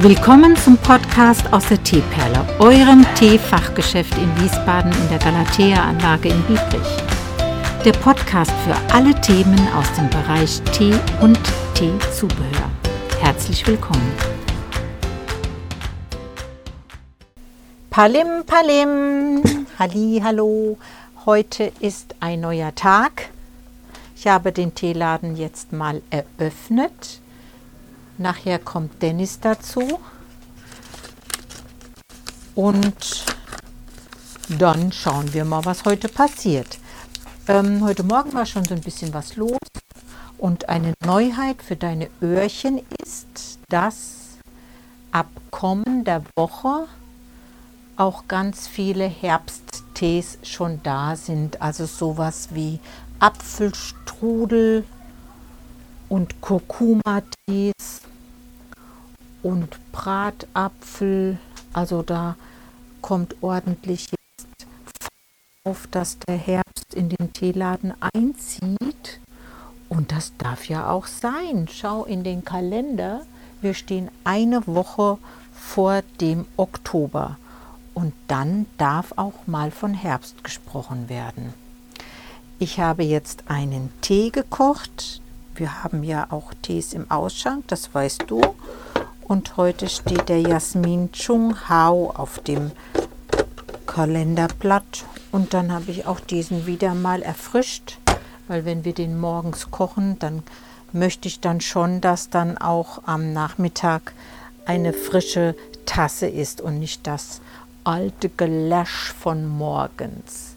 Willkommen zum Podcast aus der Teeperle, eurem Teefachgeschäft in Wiesbaden in der Galatea-Anlage in Biebrich. Der Podcast für alle Themen aus dem Bereich Tee und Teezubehör. Herzlich willkommen. Palim, Palim, Halli, hallo. Heute ist ein neuer Tag. Ich habe den Teeladen jetzt mal eröffnet Nachher kommt Dennis dazu. Und dann schauen wir mal, was heute passiert. Ähm, heute Morgen war schon so ein bisschen was los. Und eine Neuheit für deine Öhrchen ist, dass ab kommender Woche auch ganz viele Herbsttees schon da sind. Also sowas wie Apfelstrudel und Kurkuma-Tees und Bratapfel. Also da kommt ordentlich jetzt auf, dass der Herbst in den Teeladen einzieht. Und das darf ja auch sein. Schau in den Kalender. Wir stehen eine Woche vor dem Oktober. Und dann darf auch mal von Herbst gesprochen werden. Ich habe jetzt einen Tee gekocht. Wir haben ja auch Tees im Ausschank, das weißt du. Und heute steht der Jasmin Chung Hao auf dem Kalenderblatt. Und dann habe ich auch diesen wieder mal erfrischt, weil wenn wir den morgens kochen, dann möchte ich dann schon, dass dann auch am Nachmittag eine frische Tasse ist und nicht das alte Gelösch von morgens.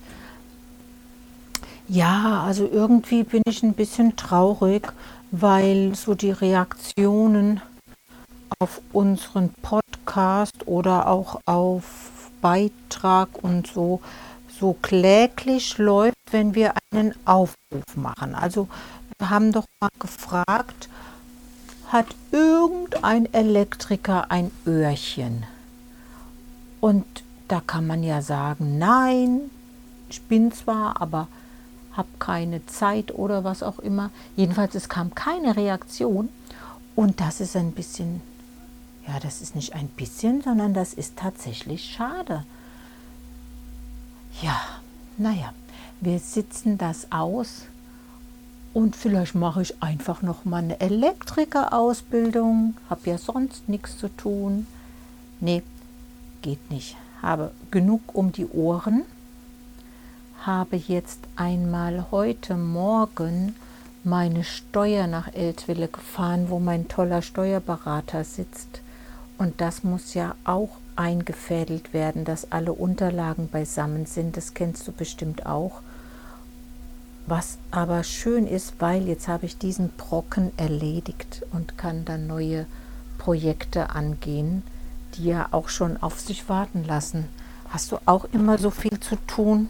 Ja, also irgendwie bin ich ein bisschen traurig, weil so die Reaktionen auf unseren Podcast oder auch auf Beitrag und so so kläglich läuft, wenn wir einen Aufruf machen. Also wir haben doch mal gefragt, hat irgendein Elektriker ein Öhrchen? Und da kann man ja sagen, nein, ich bin zwar, aber habe keine Zeit oder was auch immer. Jedenfalls, es kam keine Reaktion und das ist ein bisschen ja, das ist nicht ein bisschen, sondern das ist tatsächlich schade. Ja, naja, wir sitzen das aus und vielleicht mache ich einfach noch mal eine Elektrikerausbildung. Habe ja sonst nichts zu tun. Nee, geht nicht. Habe genug um die Ohren. Habe jetzt einmal heute Morgen meine Steuer nach Eltville gefahren, wo mein toller Steuerberater sitzt. Und das muss ja auch eingefädelt werden, dass alle Unterlagen beisammen sind. Das kennst du bestimmt auch. Was aber schön ist, weil jetzt habe ich diesen Brocken erledigt und kann dann neue Projekte angehen, die ja auch schon auf sich warten lassen. Hast du auch immer so viel zu tun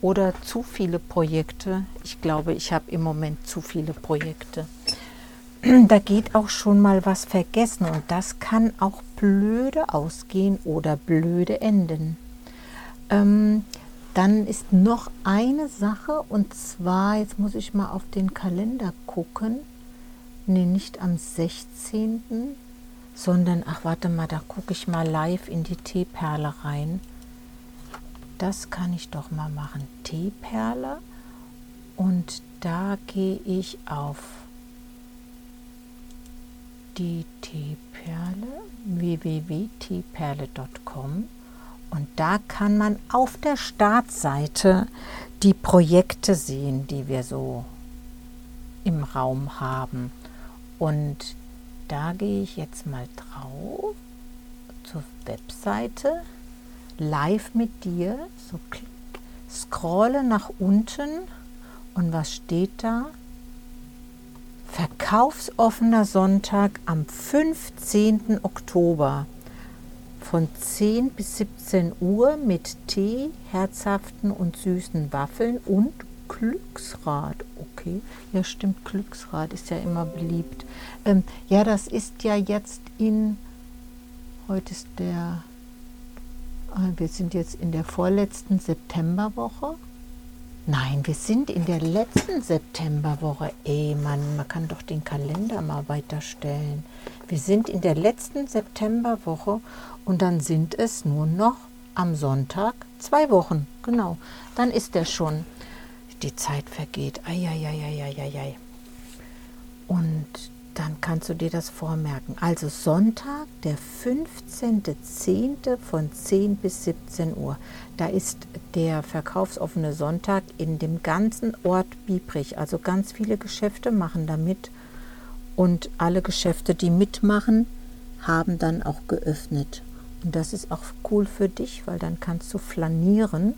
oder zu viele Projekte? Ich glaube, ich habe im Moment zu viele Projekte. Da geht auch schon mal was vergessen und das kann auch blöde ausgehen oder blöde enden. Ähm, dann ist noch eine Sache und zwar, jetzt muss ich mal auf den Kalender gucken. Nee, nicht am 16., sondern, ach warte mal, da gucke ich mal live in die Teeperle rein. Das kann ich doch mal machen. Teeperle und da gehe ich auf die Teeperle www.teeperle.com und da kann man auf der Startseite die Projekte sehen, die wir so im Raum haben. Und da gehe ich jetzt mal drauf zur Webseite live mit dir, so scrolle nach unten und was steht da? Verkaufsoffener Sonntag am 15. Oktober von 10 bis 17 Uhr mit Tee, herzhaften und süßen Waffeln und Glücksrad. Okay, ja stimmt, Glücksrad ist ja immer beliebt. Ähm, ja, das ist ja jetzt in, heute ist der, äh, wir sind jetzt in der vorletzten Septemberwoche. Nein, wir sind in der letzten Septemberwoche. Ey, Mann, man kann doch den Kalender mal weiterstellen. Wir sind in der letzten Septemberwoche und dann sind es nur noch am Sonntag zwei Wochen. Genau, dann ist der schon. Die Zeit vergeht. Eieieiei. Und dann kannst du dir das vormerken. Also Sonntag, der 15.10. von 10 bis 17 Uhr. Da ist der verkaufsoffene Sonntag in dem ganzen Ort Biebrich. Also ganz viele Geschäfte machen da mit. Und alle Geschäfte, die mitmachen, haben dann auch geöffnet. Und das ist auch cool für dich, weil dann kannst du flanieren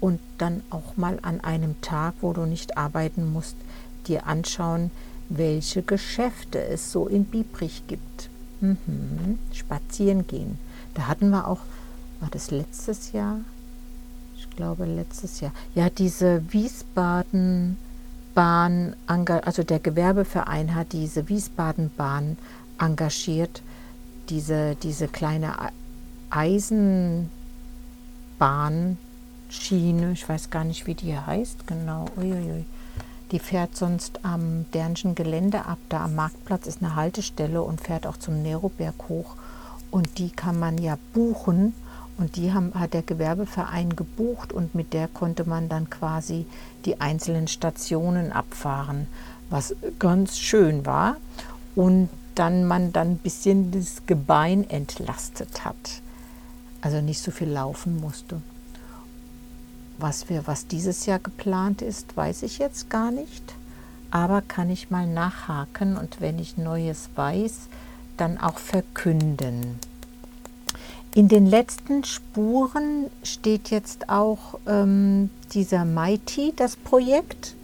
und dann auch mal an einem Tag, wo du nicht arbeiten musst, dir anschauen, welche Geschäfte es so in Biebrich gibt. Mhm. Spazieren gehen. Da hatten wir auch, war das letztes Jahr? Ich glaube letztes Jahr. Ja, diese Wiesbaden Bahn, also der Gewerbeverein hat diese Wiesbaden Bahn engagiert, diese, diese kleine Eisenbahnschiene, ich weiß gar nicht, wie die heißt, genau, uiuiui. Die fährt sonst am Dernschen Gelände ab. Da am Marktplatz ist eine Haltestelle und fährt auch zum Neroberg hoch. Und die kann man ja buchen. Und die haben, hat der Gewerbeverein gebucht und mit der konnte man dann quasi die einzelnen Stationen abfahren, was ganz schön war. Und dann man dann ein bisschen das Gebein entlastet hat. Also nicht so viel laufen musste. Was, wir, was dieses Jahr geplant ist, weiß ich jetzt gar nicht. Aber kann ich mal nachhaken und wenn ich Neues weiß, dann auch verkünden. In den letzten Spuren steht jetzt auch ähm, dieser Mighty, das Projekt.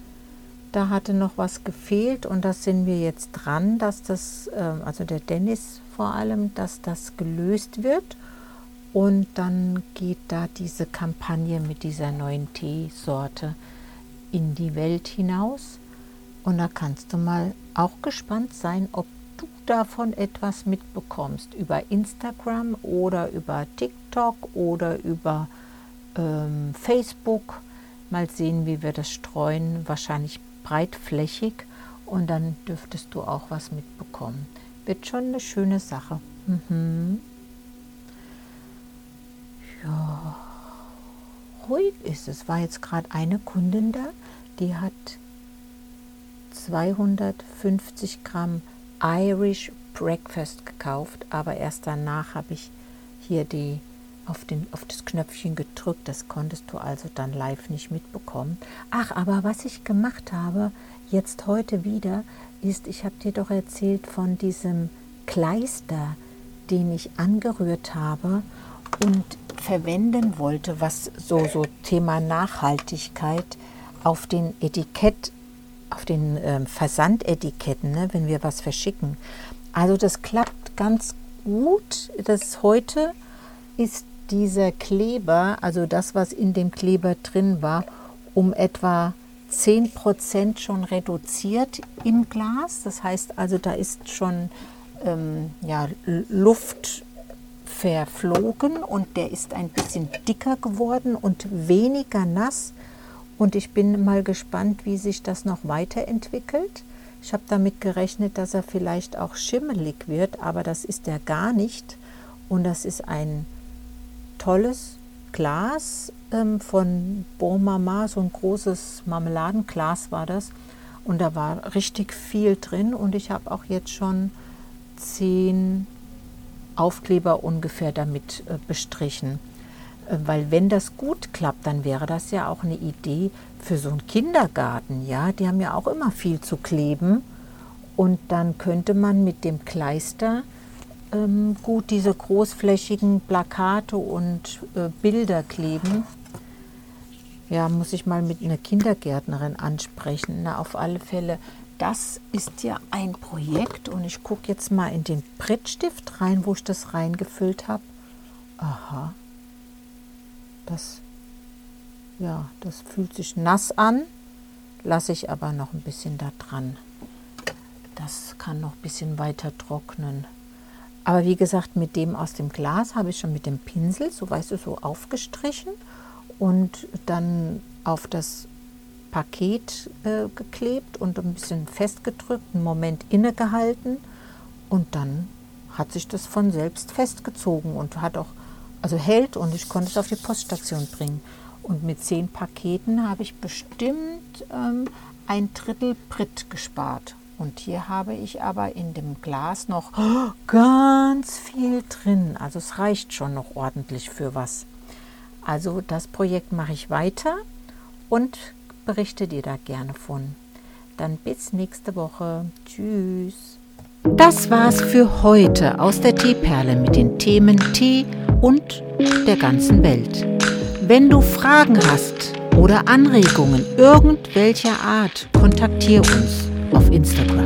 Da hatte noch was gefehlt und da sind wir jetzt dran, dass das, äh, also der Dennis vor allem, dass das gelöst wird. Und dann geht da diese Kampagne mit dieser neuen Teesorte in die Welt hinaus. Und da kannst du mal auch gespannt sein, ob du davon etwas mitbekommst. Über Instagram oder über TikTok oder über ähm, Facebook. Mal sehen, wie wir das streuen. Wahrscheinlich breitflächig. Und dann dürftest du auch was mitbekommen. Wird schon eine schöne Sache. Mhm. Ja, ruhig ist es. War jetzt gerade eine Kundin da, die hat 250 Gramm Irish Breakfast gekauft, aber erst danach habe ich hier die auf, den, auf das Knöpfchen gedrückt. Das konntest du also dann live nicht mitbekommen. Ach, aber was ich gemacht habe, jetzt heute wieder, ist, ich habe dir doch erzählt von diesem Kleister, den ich angerührt habe und verwenden wollte, was so, so Thema Nachhaltigkeit auf den Etikett, auf den äh, Versandetiketten, ne, wenn wir was verschicken. Also das klappt ganz gut. Das heute ist dieser Kleber, also das, was in dem Kleber drin war, um etwa 10% schon reduziert im Glas. Das heißt also, da ist schon ähm, ja, Luft verflogen und der ist ein bisschen dicker geworden und weniger nass. Und ich bin mal gespannt, wie sich das noch weiterentwickelt. Ich habe damit gerechnet, dass er vielleicht auch schimmelig wird, aber das ist er gar nicht. Und das ist ein tolles Glas ähm, von Bon Mama, so ein großes Marmeladenglas war das. Und da war richtig viel drin und ich habe auch jetzt schon zehn Aufkleber ungefähr damit äh, bestrichen. Äh, weil wenn das gut klappt, dann wäre das ja auch eine Idee für so einen Kindergarten. Ja, die haben ja auch immer viel zu kleben. Und dann könnte man mit dem Kleister ähm, gut diese großflächigen Plakate und äh, Bilder kleben. Ja, muss ich mal mit einer Kindergärtnerin ansprechen. Na, auf alle Fälle das ist ja ein Projekt und ich gucke jetzt mal in den Prittstift rein, wo ich das reingefüllt habe. Aha, das, ja, das fühlt sich nass an, lasse ich aber noch ein bisschen da dran. Das kann noch ein bisschen weiter trocknen. Aber wie gesagt, mit dem aus dem Glas habe ich schon mit dem Pinsel, so weißt du, so aufgestrichen und dann auf das Paket äh, geklebt und ein bisschen festgedrückt, einen Moment innegehalten und dann hat sich das von selbst festgezogen und hat auch, also hält und ich konnte es auf die Poststation bringen. Und mit zehn Paketen habe ich bestimmt ähm, ein Drittel Brit gespart. Und hier habe ich aber in dem Glas noch ganz viel drin. Also es reicht schon noch ordentlich für was. Also das Projekt mache ich weiter und berichte dir da gerne von. Dann bis nächste Woche. Tschüss. Das war's für heute aus der Teeperle mit den Themen Tee und der ganzen Welt. Wenn du Fragen hast oder Anregungen irgendwelcher Art, kontaktiere uns auf Instagram.